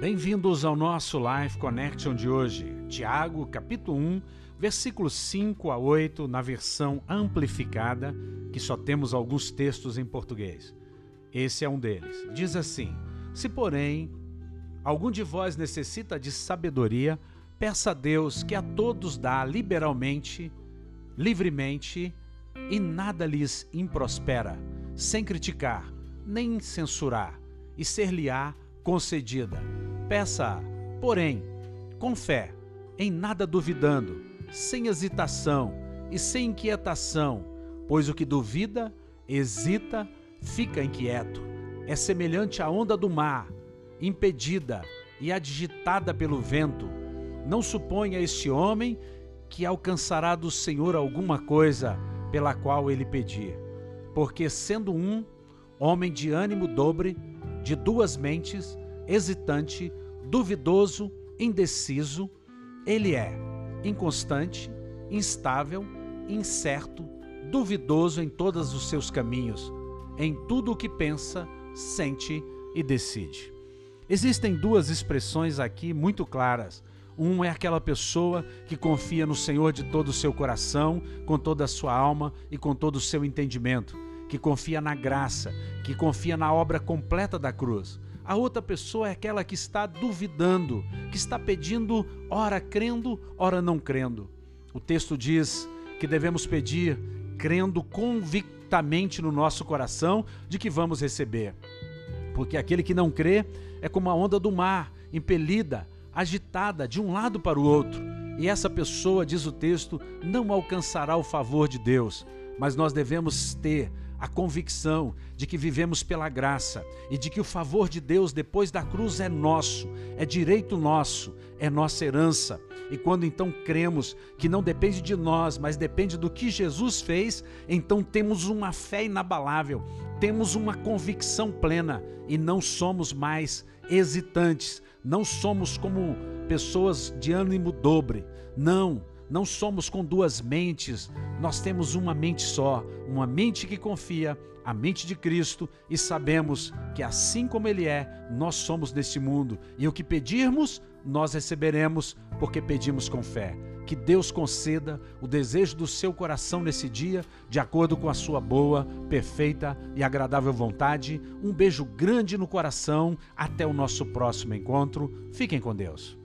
Bem-vindos ao nosso Live Connection de hoje. Tiago, capítulo 1, versículos 5 a 8, na versão amplificada, que só temos alguns textos em português. Esse é um deles. Diz assim: Se, porém, algum de vós necessita de sabedoria, peça a Deus que a todos dá liberalmente, livremente, e nada lhes improspera, sem criticar, nem censurar, e ser-lhe-á concedida. Peça, porém, com fé, em nada duvidando, sem hesitação e sem inquietação, pois o que duvida, hesita, fica inquieto. É semelhante à onda do mar, impedida e agitada pelo vento. Não suponha este homem que alcançará do Senhor alguma coisa pela qual ele pedir. Porque sendo um, homem de ânimo dobre, de duas mentes, hesitante, duvidoso, indeciso, ele é inconstante, instável, incerto, duvidoso em todos os seus caminhos, em tudo o que pensa, sente e decide. Existem duas expressões aqui muito claras. Um é aquela pessoa que confia no Senhor de todo o seu coração, com toda a sua alma e com todo o seu entendimento, que confia na graça, que confia na obra completa da cruz. A outra pessoa é aquela que está duvidando, que está pedindo, ora crendo, ora não crendo. O texto diz que devemos pedir crendo convictamente no nosso coração de que vamos receber. Porque aquele que não crê é como a onda do mar, impelida, agitada de um lado para o outro. E essa pessoa, diz o texto, não alcançará o favor de Deus. Mas nós devemos ter a convicção de que vivemos pela graça e de que o favor de Deus depois da cruz é nosso, é direito nosso, é nossa herança. E quando então cremos que não depende de nós, mas depende do que Jesus fez, então temos uma fé inabalável, temos uma convicção plena e não somos mais hesitantes, não somos como pessoas de ânimo dobre. Não, não somos com duas mentes, nós temos uma mente só, uma mente que confia, a mente de Cristo, e sabemos que assim como Ele é, nós somos neste mundo, e o que pedirmos, nós receberemos, porque pedimos com fé. Que Deus conceda o desejo do seu coração nesse dia, de acordo com a sua boa, perfeita e agradável vontade. Um beijo grande no coração. Até o nosso próximo encontro. Fiquem com Deus.